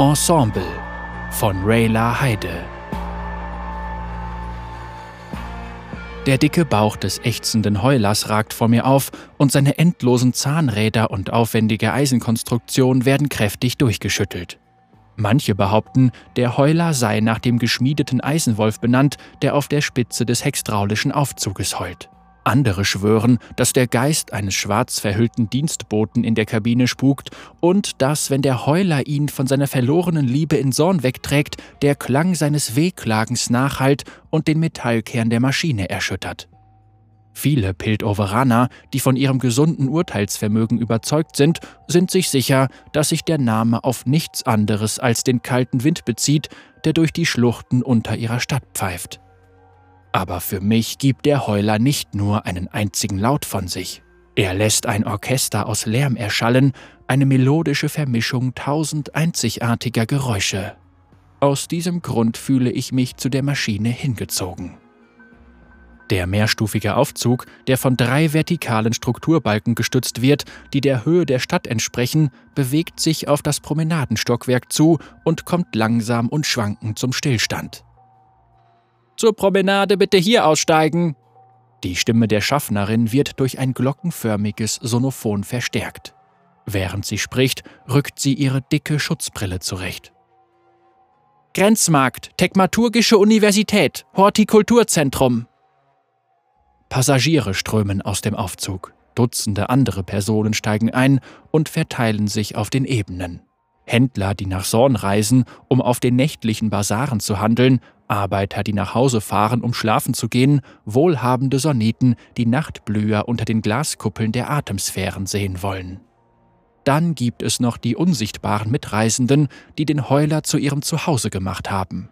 Ensemble von Rayla Heide. Der dicke Bauch des ächzenden Heulers ragt vor mir auf und seine endlosen Zahnräder und aufwendige Eisenkonstruktion werden kräftig durchgeschüttelt. Manche behaupten, der Heuler sei nach dem geschmiedeten Eisenwolf benannt, der auf der Spitze des hextraulischen Aufzuges heult. Andere schwören, dass der Geist eines schwarz verhüllten Dienstboten in der Kabine spukt und dass, wenn der Heuler ihn von seiner verlorenen Liebe in Sorn wegträgt, der Klang seines Wehklagens nachhallt und den Metallkern der Maschine erschüttert. Viele Piltoveraner, die von ihrem gesunden Urteilsvermögen überzeugt sind, sind sich sicher, dass sich der Name auf nichts anderes als den kalten Wind bezieht, der durch die Schluchten unter ihrer Stadt pfeift. Aber für mich gibt der Heuler nicht nur einen einzigen Laut von sich. Er lässt ein Orchester aus Lärm erschallen, eine melodische Vermischung tausend einzigartiger Geräusche. Aus diesem Grund fühle ich mich zu der Maschine hingezogen. Der mehrstufige Aufzug, der von drei vertikalen Strukturbalken gestützt wird, die der Höhe der Stadt entsprechen, bewegt sich auf das Promenadenstockwerk zu und kommt langsam und schwankend zum Stillstand. Zur Promenade bitte hier aussteigen. Die Stimme der Schaffnerin wird durch ein glockenförmiges Sonophon verstärkt. Während sie spricht, rückt sie ihre dicke Schutzbrille zurecht. Grenzmarkt, Tekmaturgische Universität, Hortikulturzentrum. Passagiere strömen aus dem Aufzug. Dutzende andere Personen steigen ein und verteilen sich auf den Ebenen. Händler, die nach Sorn reisen, um auf den nächtlichen Basaren zu handeln, Arbeiter, die nach Hause fahren, um schlafen zu gehen, wohlhabende Soneten, die Nachtblüher unter den Glaskuppeln der Atemsphären sehen wollen. Dann gibt es noch die unsichtbaren Mitreisenden, die den Heuler zu ihrem Zuhause gemacht haben.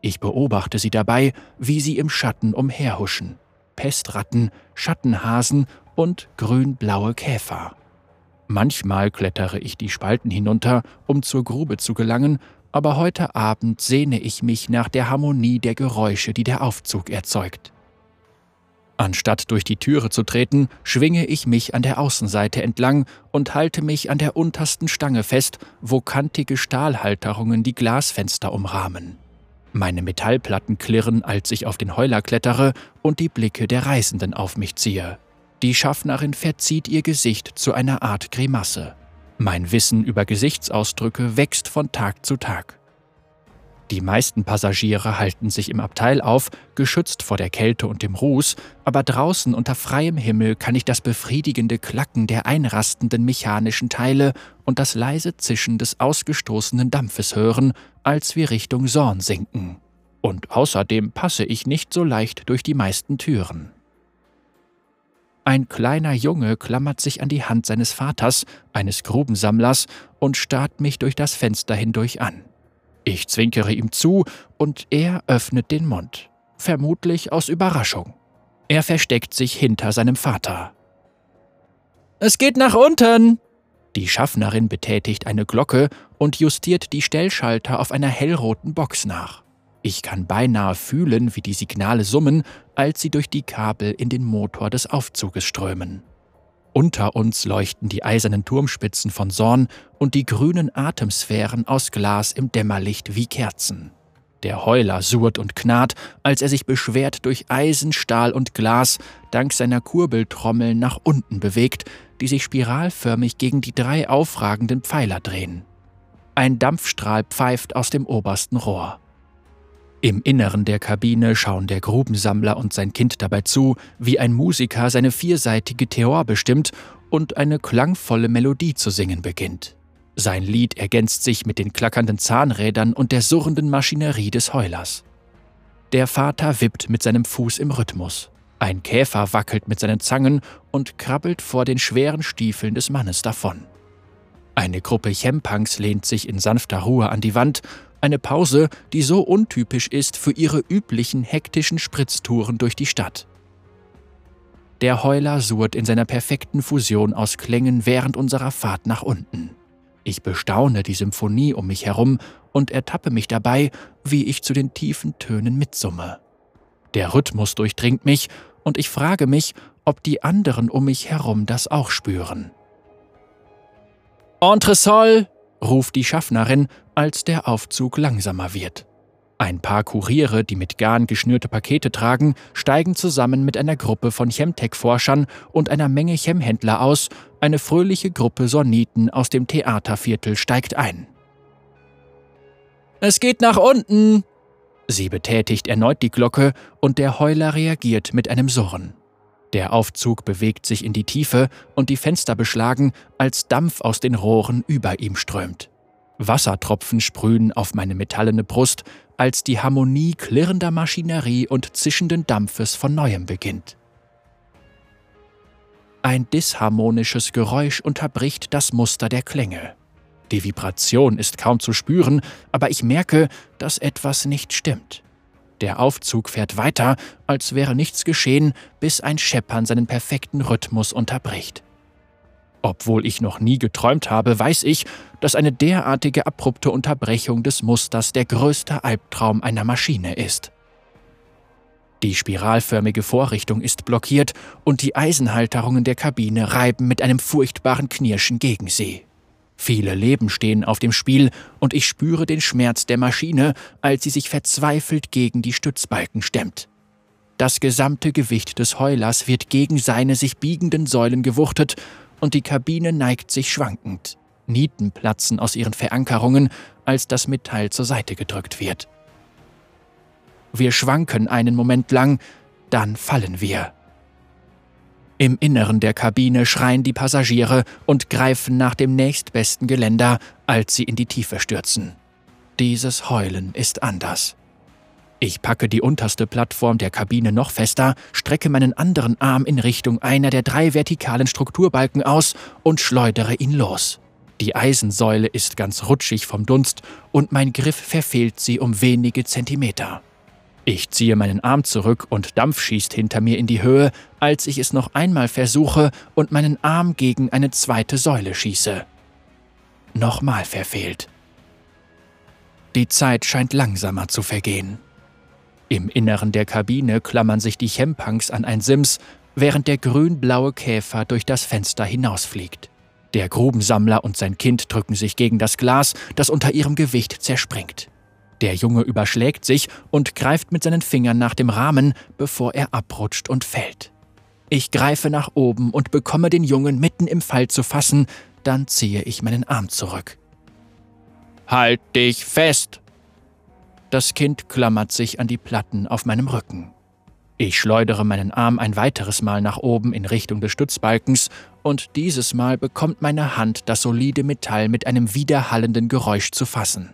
Ich beobachte sie dabei, wie sie im Schatten umherhuschen. Pestratten, Schattenhasen und grün-blaue Käfer. Manchmal klettere ich die Spalten hinunter, um zur Grube zu gelangen, aber heute Abend sehne ich mich nach der Harmonie der Geräusche, die der Aufzug erzeugt. Anstatt durch die Türe zu treten, schwinge ich mich an der Außenseite entlang und halte mich an der untersten Stange fest, wo kantige Stahlhalterungen die Glasfenster umrahmen. Meine Metallplatten klirren, als ich auf den Heuler klettere und die Blicke der Reisenden auf mich ziehe. Die Schaffnerin verzieht ihr Gesicht zu einer Art Grimasse. Mein Wissen über Gesichtsausdrücke wächst von Tag zu Tag. Die meisten Passagiere halten sich im Abteil auf, geschützt vor der Kälte und dem Ruß, aber draußen unter freiem Himmel kann ich das befriedigende Klacken der einrastenden mechanischen Teile und das leise Zischen des ausgestoßenen Dampfes hören, als wir Richtung Sorn sinken. Und außerdem passe ich nicht so leicht durch die meisten Türen. Ein kleiner Junge klammert sich an die Hand seines Vaters, eines Grubensammlers, und starrt mich durch das Fenster hindurch an. Ich zwinkere ihm zu und er öffnet den Mund, vermutlich aus Überraschung. Er versteckt sich hinter seinem Vater. Es geht nach unten! Die Schaffnerin betätigt eine Glocke und justiert die Stellschalter auf einer hellroten Box nach. Ich kann beinahe fühlen, wie die Signale summen, als sie durch die Kabel in den Motor des Aufzuges strömen. Unter uns leuchten die eisernen Turmspitzen von Sorn und die grünen Atemsphären aus Glas im Dämmerlicht wie Kerzen. Der Heuler surrt und knarrt, als er sich beschwert durch Eisen, Stahl und Glas dank seiner Kurbeltrommeln nach unten bewegt, die sich spiralförmig gegen die drei aufragenden Pfeiler drehen. Ein Dampfstrahl pfeift aus dem obersten Rohr. Im Inneren der Kabine schauen der Grubensammler und sein Kind dabei zu, wie ein Musiker seine vierseitige Theor bestimmt und eine klangvolle Melodie zu singen beginnt. Sein Lied ergänzt sich mit den klackernden Zahnrädern und der surrenden Maschinerie des Heulers. Der Vater wippt mit seinem Fuß im Rhythmus. Ein Käfer wackelt mit seinen Zangen und krabbelt vor den schweren Stiefeln des Mannes davon. Eine Gruppe Chempangs lehnt sich in sanfter Ruhe an die Wand eine Pause, die so untypisch ist für ihre üblichen hektischen Spritztouren durch die Stadt. Der Heuler surrt in seiner perfekten Fusion aus Klängen während unserer Fahrt nach unten. Ich bestaune die Symphonie um mich herum und ertappe mich dabei, wie ich zu den tiefen Tönen mitsumme. Der Rhythmus durchdringt mich und ich frage mich, ob die anderen um mich herum das auch spüren. Entresol, ruft die Schaffnerin, als der Aufzug langsamer wird. Ein paar Kuriere, die mit Garn geschnürte Pakete tragen, steigen zusammen mit einer Gruppe von Chemtech-Forschern und einer Menge Chemhändler aus. Eine fröhliche Gruppe Soniten aus dem Theaterviertel steigt ein. Es geht nach unten! Sie betätigt erneut die Glocke und der Heuler reagiert mit einem Surren. Der Aufzug bewegt sich in die Tiefe und die Fenster beschlagen, als Dampf aus den Rohren über ihm strömt. Wassertropfen sprühen auf meine metallene Brust, als die Harmonie klirrender Maschinerie und zischenden Dampfes von neuem beginnt. Ein disharmonisches Geräusch unterbricht das Muster der Klänge. Die Vibration ist kaum zu spüren, aber ich merke, dass etwas nicht stimmt. Der Aufzug fährt weiter, als wäre nichts geschehen, bis ein Scheppern seinen perfekten Rhythmus unterbricht. Obwohl ich noch nie geträumt habe, weiß ich, dass eine derartige abrupte Unterbrechung des Musters der größte Albtraum einer Maschine ist. Die spiralförmige Vorrichtung ist blockiert und die Eisenhalterungen der Kabine reiben mit einem furchtbaren Knirschen gegen sie. Viele Leben stehen auf dem Spiel und ich spüre den Schmerz der Maschine, als sie sich verzweifelt gegen die Stützbalken stemmt. Das gesamte Gewicht des Heulers wird gegen seine sich biegenden Säulen gewuchtet und die Kabine neigt sich schwankend. Nieten platzen aus ihren Verankerungen, als das Metall zur Seite gedrückt wird. Wir schwanken einen Moment lang, dann fallen wir. Im Inneren der Kabine schreien die Passagiere und greifen nach dem nächstbesten Geländer, als sie in die Tiefe stürzen. Dieses Heulen ist anders. Ich packe die unterste Plattform der Kabine noch fester, strecke meinen anderen Arm in Richtung einer der drei vertikalen Strukturbalken aus und schleudere ihn los. Die Eisensäule ist ganz rutschig vom Dunst und mein Griff verfehlt sie um wenige Zentimeter. Ich ziehe meinen Arm zurück und Dampf schießt hinter mir in die Höhe, als ich es noch einmal versuche und meinen Arm gegen eine zweite Säule schieße. Nochmal verfehlt. Die Zeit scheint langsamer zu vergehen. Im Inneren der Kabine klammern sich die Chempunks an ein Sims, während der grün-blaue Käfer durch das Fenster hinausfliegt. Der Grubensammler und sein Kind drücken sich gegen das Glas, das unter ihrem Gewicht zerspringt. Der Junge überschlägt sich und greift mit seinen Fingern nach dem Rahmen, bevor er abrutscht und fällt. Ich greife nach oben und bekomme den Jungen mitten im Fall zu fassen, dann ziehe ich meinen Arm zurück. Halt dich fest! Das Kind klammert sich an die Platten auf meinem Rücken. Ich schleudere meinen Arm ein weiteres Mal nach oben in Richtung des Stützbalkens und dieses Mal bekommt meine Hand das solide Metall mit einem widerhallenden Geräusch zu fassen.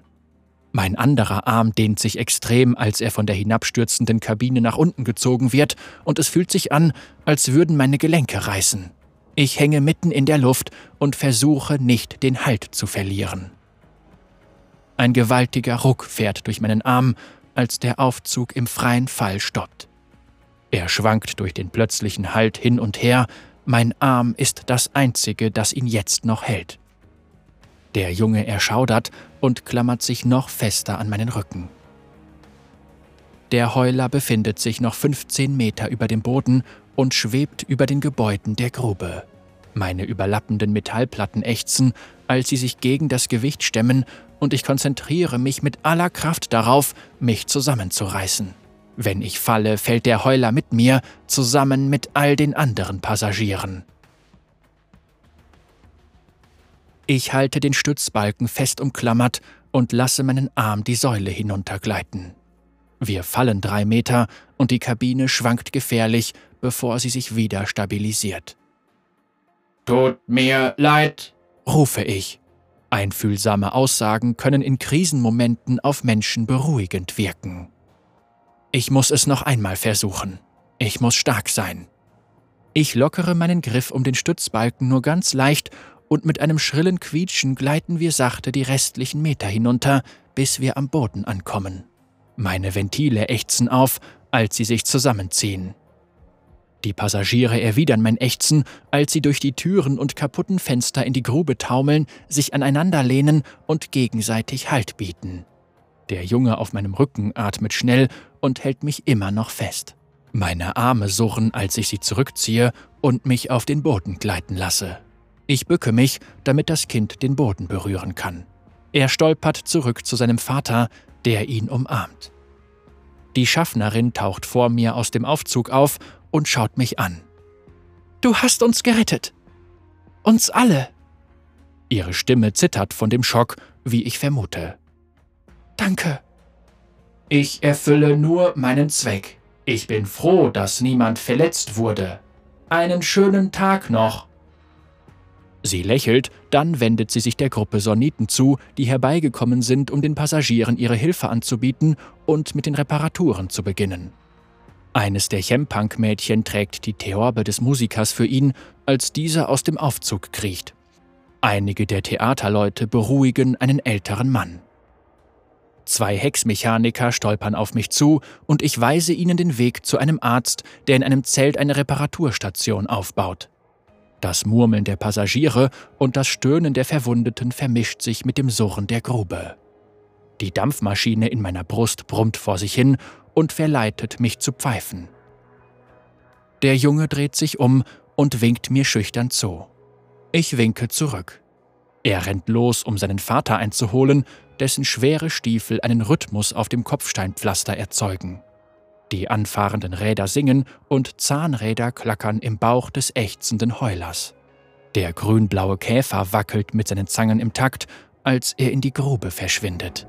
Mein anderer Arm dehnt sich extrem, als er von der hinabstürzenden Kabine nach unten gezogen wird, und es fühlt sich an, als würden meine Gelenke reißen. Ich hänge mitten in der Luft und versuche nicht den Halt zu verlieren. Ein gewaltiger Ruck fährt durch meinen Arm, als der Aufzug im freien Fall stoppt. Er schwankt durch den plötzlichen Halt hin und her, mein Arm ist das einzige, das ihn jetzt noch hält. Der Junge erschaudert und klammert sich noch fester an meinen Rücken. Der Heuler befindet sich noch 15 Meter über dem Boden und schwebt über den Gebäuden der Grube. Meine überlappenden Metallplatten ächzen, als sie sich gegen das Gewicht stemmen und ich konzentriere mich mit aller Kraft darauf, mich zusammenzureißen. Wenn ich falle, fällt der Heuler mit mir, zusammen mit all den anderen Passagieren. Ich halte den Stützbalken fest umklammert und lasse meinen Arm die Säule hinuntergleiten. Wir fallen drei Meter und die Kabine schwankt gefährlich, bevor sie sich wieder stabilisiert. Tut mir leid, rufe ich. Einfühlsame Aussagen können in Krisenmomenten auf Menschen beruhigend wirken. Ich muss es noch einmal versuchen. Ich muss stark sein. Ich lockere meinen Griff um den Stützbalken nur ganz leicht und mit einem schrillen Quietschen gleiten wir sachte die restlichen Meter hinunter, bis wir am Boden ankommen. Meine Ventile ächzen auf, als sie sich zusammenziehen. Die Passagiere erwidern mein Ächzen, als sie durch die Türen und kaputten Fenster in die Grube taumeln, sich aneinander lehnen und gegenseitig Halt bieten. Der Junge auf meinem Rücken atmet schnell und hält mich immer noch fest. Meine Arme surren, als ich sie zurückziehe und mich auf den Boden gleiten lasse. Ich bücke mich, damit das Kind den Boden berühren kann. Er stolpert zurück zu seinem Vater, der ihn umarmt. Die Schaffnerin taucht vor mir aus dem Aufzug auf und schaut mich an. Du hast uns gerettet. Uns alle. Ihre Stimme zittert von dem Schock, wie ich vermute. Danke. Ich erfülle nur meinen Zweck. Ich bin froh, dass niemand verletzt wurde. Einen schönen Tag noch. Sie lächelt, dann wendet sie sich der Gruppe Soniten zu, die herbeigekommen sind, um den Passagieren ihre Hilfe anzubieten und mit den Reparaturen zu beginnen. Eines der Chempunk-Mädchen trägt die Theorbe des Musikers für ihn, als dieser aus dem Aufzug kriecht. Einige der Theaterleute beruhigen einen älteren Mann. Zwei Hexmechaniker stolpern auf mich zu und ich weise ihnen den Weg zu einem Arzt, der in einem Zelt eine Reparaturstation aufbaut. Das Murmeln der Passagiere und das Stöhnen der Verwundeten vermischt sich mit dem Surren der Grube. Die Dampfmaschine in meiner Brust brummt vor sich hin und verleitet mich zu pfeifen. Der Junge dreht sich um und winkt mir schüchtern zu. Ich winke zurück. Er rennt los, um seinen Vater einzuholen, dessen schwere Stiefel einen Rhythmus auf dem Kopfsteinpflaster erzeugen. Die anfahrenden Räder singen und Zahnräder klackern im Bauch des ächzenden Heulers. Der grünblaue Käfer wackelt mit seinen Zangen im Takt, als er in die Grube verschwindet.